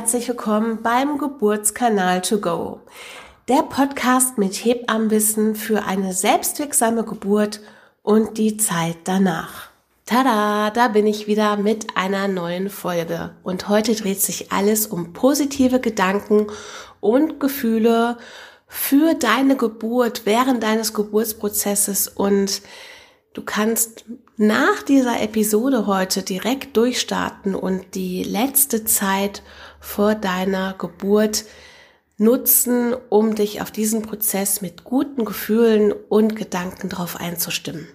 herzlich willkommen beim Geburtskanal to go. Der Podcast mit Hebammenwissen für eine selbstwirksame Geburt und die Zeit danach. Tada, da bin ich wieder mit einer neuen Folge. Und heute dreht sich alles um positive Gedanken und Gefühle für deine Geburt, während deines Geburtsprozesses und Du kannst nach dieser Episode heute direkt durchstarten und die letzte Zeit vor deiner Geburt nutzen, um dich auf diesen Prozess mit guten Gefühlen und Gedanken drauf einzustimmen.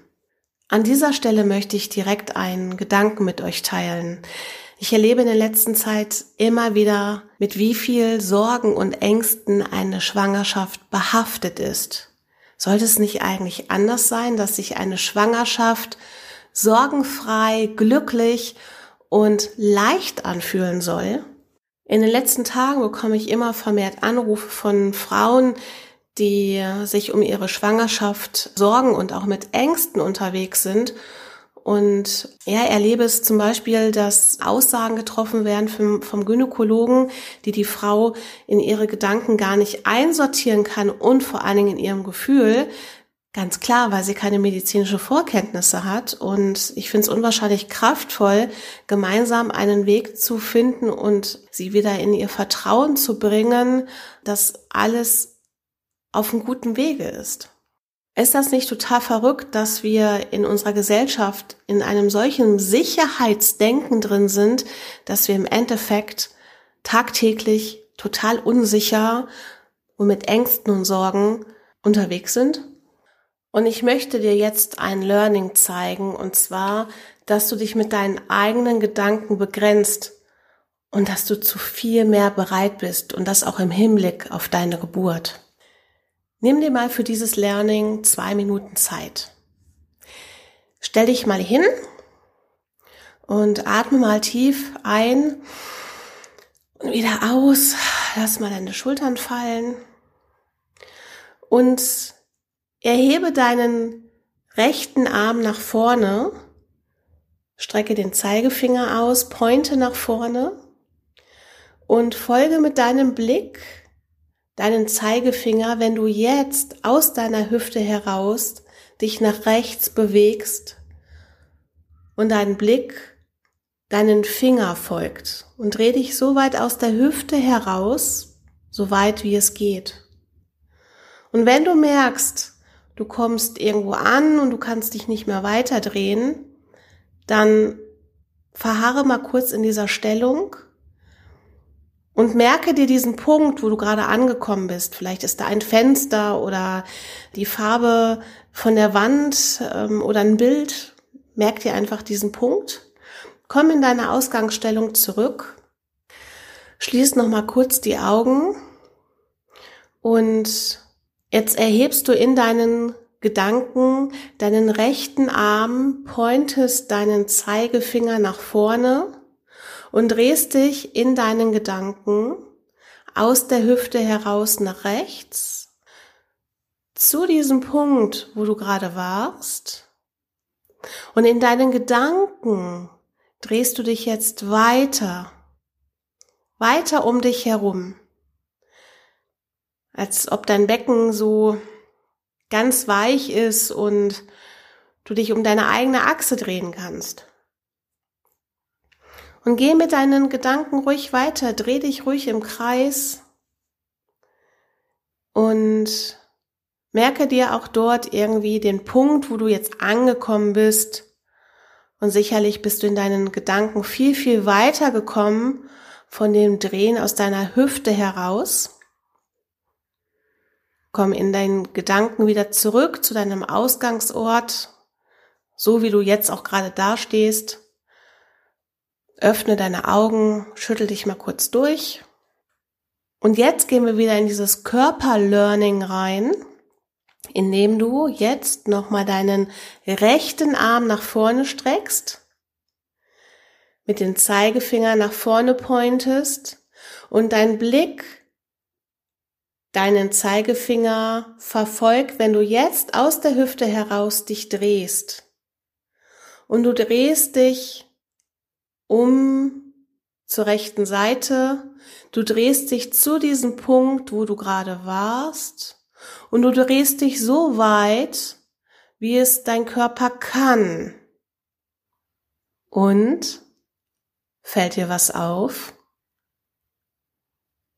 An dieser Stelle möchte ich direkt einen Gedanken mit euch teilen. Ich erlebe in der letzten Zeit immer wieder, mit wie viel Sorgen und Ängsten eine Schwangerschaft behaftet ist. Sollte es nicht eigentlich anders sein, dass sich eine Schwangerschaft sorgenfrei, glücklich und leicht anfühlen soll? In den letzten Tagen bekomme ich immer vermehrt Anrufe von Frauen, die sich um ihre Schwangerschaft sorgen und auch mit Ängsten unterwegs sind und ja, erlebe es zum Beispiel, dass Aussagen getroffen werden vom, vom Gynäkologen, die die Frau in ihre Gedanken gar nicht einsortieren kann und vor allen Dingen in ihrem Gefühl. Ganz klar, weil sie keine medizinische Vorkenntnisse hat. Und ich finde es unwahrscheinlich kraftvoll, gemeinsam einen Weg zu finden und sie wieder in ihr Vertrauen zu bringen, dass alles auf einem guten Wege ist. Ist das nicht total verrückt, dass wir in unserer Gesellschaft in einem solchen Sicherheitsdenken drin sind, dass wir im Endeffekt tagtäglich total unsicher und mit Ängsten und Sorgen unterwegs sind? Und ich möchte dir jetzt ein Learning zeigen, und zwar, dass du dich mit deinen eigenen Gedanken begrenzt und dass du zu viel mehr bereit bist und das auch im Hinblick auf deine Geburt. Nimm dir mal für dieses Learning zwei Minuten Zeit. Stell dich mal hin und atme mal tief ein und wieder aus. Lass mal deine Schultern fallen und erhebe deinen rechten Arm nach vorne. Strecke den Zeigefinger aus, pointe nach vorne und folge mit deinem Blick deinen Zeigefinger, wenn du jetzt aus deiner Hüfte heraus dich nach rechts bewegst und dein Blick deinen Finger folgt und dreh dich so weit aus der Hüfte heraus, so weit wie es geht. Und wenn du merkst, du kommst irgendwo an und du kannst dich nicht mehr weiter drehen, dann verharre mal kurz in dieser Stellung und merke dir diesen Punkt, wo du gerade angekommen bist. Vielleicht ist da ein Fenster oder die Farbe von der Wand ähm, oder ein Bild. Merk dir einfach diesen Punkt. Komm in deine Ausgangsstellung zurück. Schließ noch mal kurz die Augen und jetzt erhebst du in deinen Gedanken deinen rechten Arm, pointest deinen Zeigefinger nach vorne und drehst dich in deinen Gedanken aus der Hüfte heraus nach rechts zu diesem Punkt, wo du gerade warst. Und in deinen Gedanken drehst du dich jetzt weiter, weiter um dich herum, als ob dein Becken so ganz weich ist und du dich um deine eigene Achse drehen kannst. Und geh mit deinen Gedanken ruhig weiter, dreh dich ruhig im Kreis und merke dir auch dort irgendwie den Punkt, wo du jetzt angekommen bist. Und sicherlich bist du in deinen Gedanken viel, viel weiter gekommen von dem Drehen aus deiner Hüfte heraus. Komm in deinen Gedanken wieder zurück zu deinem Ausgangsort, so wie du jetzt auch gerade dastehst. Öffne deine Augen, schüttel dich mal kurz durch. Und jetzt gehen wir wieder in dieses Körperlearning rein, indem du jetzt nochmal deinen rechten Arm nach vorne streckst, mit den Zeigefinger nach vorne pointest und dein Blick deinen Zeigefinger verfolgt, wenn du jetzt aus der Hüfte heraus dich drehst. Und du drehst dich um zur rechten Seite du drehst dich zu diesem Punkt, wo du gerade warst, und du drehst dich so weit, wie es dein Körper kann. Und fällt dir was auf?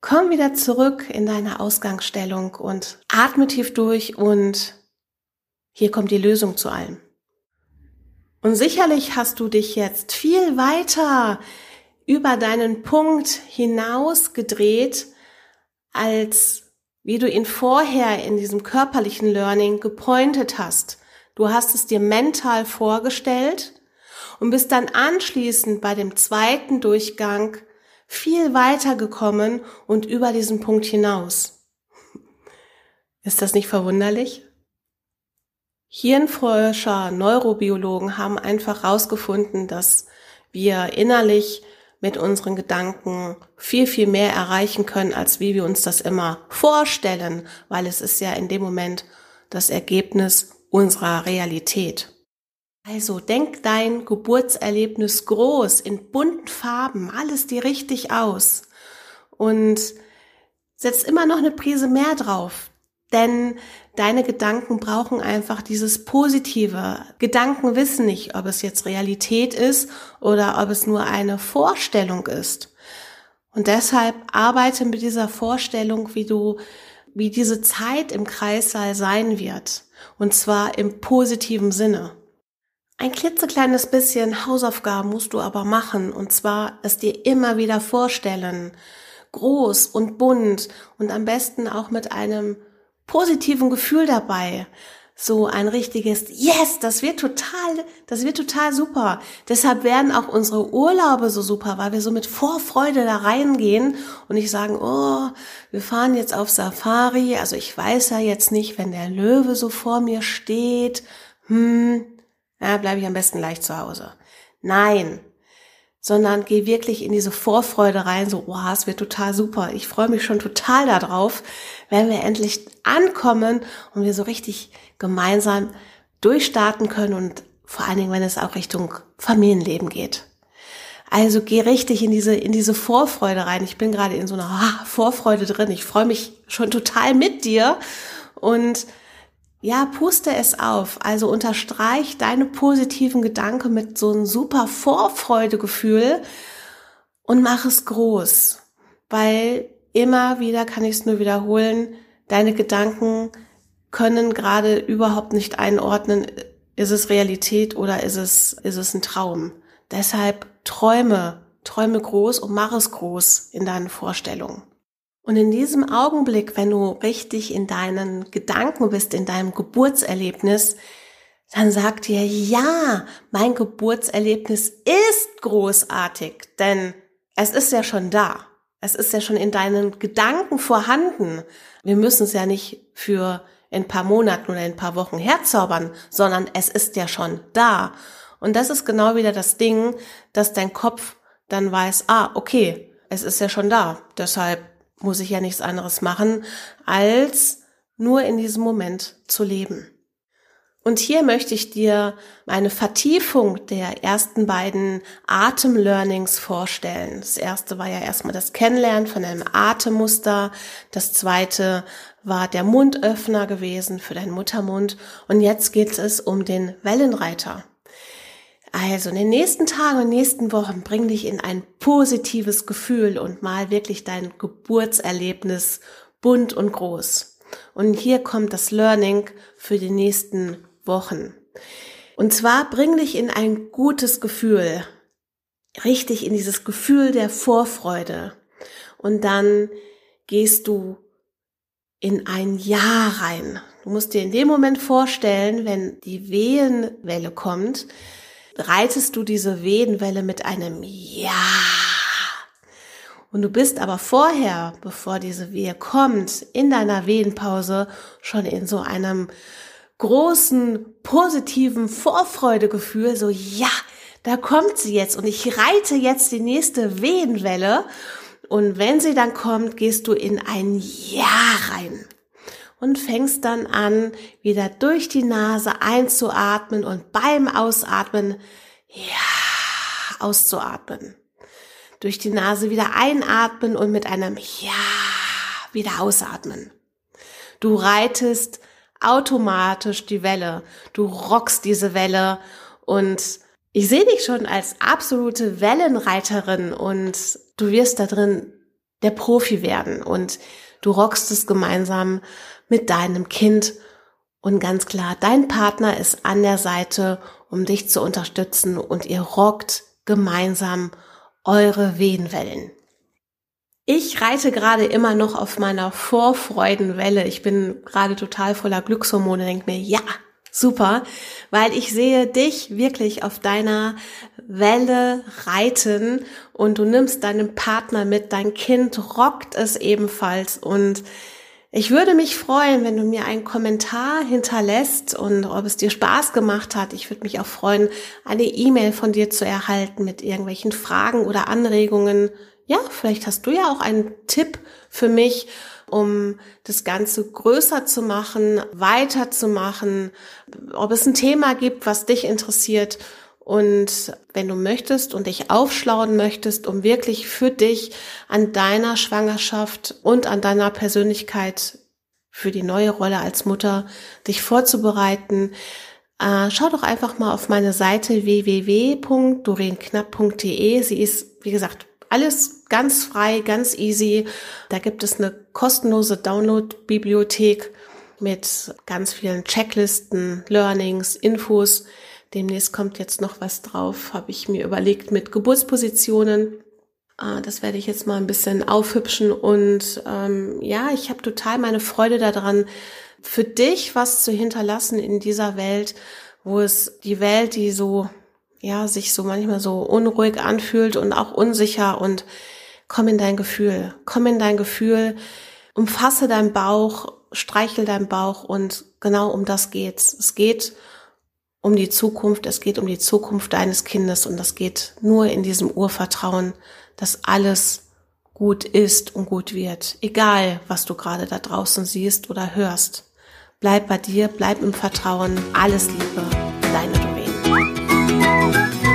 Komm wieder zurück in deine Ausgangsstellung und atme tief durch und hier kommt die Lösung zu allem. Und sicherlich hast du dich jetzt viel weiter über deinen Punkt hinaus gedreht, als wie du ihn vorher in diesem körperlichen Learning gepointet hast. Du hast es dir mental vorgestellt und bist dann anschließend bei dem zweiten Durchgang viel weiter gekommen und über diesen Punkt hinaus. Ist das nicht verwunderlich? Hirnforscher, Neurobiologen haben einfach herausgefunden, dass wir innerlich mit unseren Gedanken viel, viel mehr erreichen können, als wie wir uns das immer vorstellen, weil es ist ja in dem Moment das Ergebnis unserer Realität. Also denk dein Geburtserlebnis groß, in bunten Farben, alles dir richtig aus und setz immer noch eine Prise mehr drauf, denn deine Gedanken brauchen einfach dieses Positive. Gedanken wissen nicht, ob es jetzt Realität ist oder ob es nur eine Vorstellung ist. Und deshalb arbeite mit dieser Vorstellung, wie du, wie diese Zeit im Kreissaal sein wird. Und zwar im positiven Sinne. Ein klitzekleines bisschen Hausaufgaben musst du aber machen. Und zwar es dir immer wieder vorstellen. Groß und bunt und am besten auch mit einem positiven Gefühl dabei. So ein richtiges Yes, das wird total, das wird total super. Deshalb werden auch unsere Urlaube so super, weil wir so mit Vorfreude da reingehen und nicht sagen, oh, wir fahren jetzt auf Safari. Also ich weiß ja jetzt nicht, wenn der Löwe so vor mir steht, hm, ja, bleibe ich am besten leicht zu Hause. Nein, sondern geh wirklich in diese Vorfreude rein, so, wow, es wird total super. Ich freue mich schon total darauf, wenn wir endlich ankommen und wir so richtig gemeinsam durchstarten können und vor allen Dingen, wenn es auch Richtung Familienleben geht. Also geh richtig in diese, in diese Vorfreude rein. Ich bin gerade in so einer Vorfreude drin. Ich freue mich schon total mit dir und ja, puste es auf. Also unterstreich deine positiven Gedanken mit so einem super Vorfreudegefühl und mach es groß. Weil immer wieder kann ich es nur wiederholen, deine Gedanken können gerade überhaupt nicht einordnen, ist es Realität oder ist es, ist es ein Traum. Deshalb träume, träume groß und mach es groß in deinen Vorstellungen. Und in diesem Augenblick, wenn du richtig in deinen Gedanken bist, in deinem Geburtserlebnis, dann sag dir, ja, mein Geburtserlebnis ist großartig, denn es ist ja schon da. Es ist ja schon in deinen Gedanken vorhanden. Wir müssen es ja nicht für ein paar Monaten oder ein paar Wochen herzaubern, sondern es ist ja schon da. Und das ist genau wieder das Ding, dass dein Kopf dann weiß, ah, okay, es ist ja schon da. Deshalb muss ich ja nichts anderes machen, als nur in diesem Moment zu leben. Und hier möchte ich dir meine Vertiefung der ersten beiden Atemlearnings vorstellen. Das erste war ja erstmal das Kennenlernen von einem Atemmuster. Das zweite war der Mundöffner gewesen für deinen Muttermund. Und jetzt geht es um den Wellenreiter. Also in den nächsten Tagen und nächsten Wochen bring dich in ein positives Gefühl und mal wirklich dein Geburtserlebnis bunt und groß. Und hier kommt das Learning für die nächsten Wochen. Und zwar bring dich in ein gutes Gefühl, richtig in dieses Gefühl der Vorfreude. Und dann gehst du in ein Jahr rein. Du musst dir in dem Moment vorstellen, wenn die Wehenwelle kommt, reitest du diese Wehenwelle mit einem Ja. Und du bist aber vorher, bevor diese Wehe kommt, in deiner Wehenpause schon in so einem großen, positiven Vorfreudegefühl, so ja, da kommt sie jetzt und ich reite jetzt die nächste Wehenwelle. Und wenn sie dann kommt, gehst du in ein Ja rein und fängst dann an, wieder durch die Nase einzuatmen und beim Ausatmen, ja, auszuatmen. durch die Nase wieder einatmen und mit einem Ja wieder ausatmen. Du reitest automatisch die Welle. Du rockst diese Welle und ich sehe dich schon als absolute Wellenreiterin und du wirst da drin der Profi werden und du rockst es gemeinsam mit deinem Kind und ganz klar, dein Partner ist an der Seite, um dich zu unterstützen und ihr rockt gemeinsam eure Wehenwellen. Ich reite gerade immer noch auf meiner Vorfreudenwelle. Ich bin gerade total voller Glückshormone, denke mir, ja, super, weil ich sehe dich wirklich auf deiner Welle reiten und du nimmst deinen Partner mit, dein Kind rockt es ebenfalls und ich würde mich freuen, wenn du mir einen Kommentar hinterlässt und ob es dir Spaß gemacht hat. Ich würde mich auch freuen, eine E-Mail von dir zu erhalten mit irgendwelchen Fragen oder Anregungen ja, vielleicht hast du ja auch einen Tipp für mich, um das Ganze größer zu machen, weiterzumachen, ob es ein Thema gibt, was dich interessiert. Und wenn du möchtest und dich aufschlauen möchtest, um wirklich für dich an deiner Schwangerschaft und an deiner Persönlichkeit für die neue Rolle als Mutter dich vorzubereiten, äh, schau doch einfach mal auf meine Seite www.dorenknapp.de. Sie ist, wie gesagt, alles ganz frei, ganz easy. Da gibt es eine kostenlose Download-Bibliothek mit ganz vielen Checklisten, Learnings, Infos. Demnächst kommt jetzt noch was drauf, habe ich mir überlegt mit Geburtspositionen. Ah, das werde ich jetzt mal ein bisschen aufhübschen und ähm, ja, ich habe total meine Freude daran, für dich was zu hinterlassen in dieser Welt, wo es die Welt, die so ja, sich so manchmal so unruhig anfühlt und auch unsicher und komm in dein Gefühl, komm in dein Gefühl, umfasse deinen Bauch, streichel deinen Bauch und genau um das geht's. Es geht um die Zukunft, es geht um die Zukunft deines Kindes und das geht nur in diesem Urvertrauen, dass alles gut ist und gut wird, egal was du gerade da draußen siehst oder hörst. Bleib bei dir, bleib im Vertrauen, alles Liebe, deine Música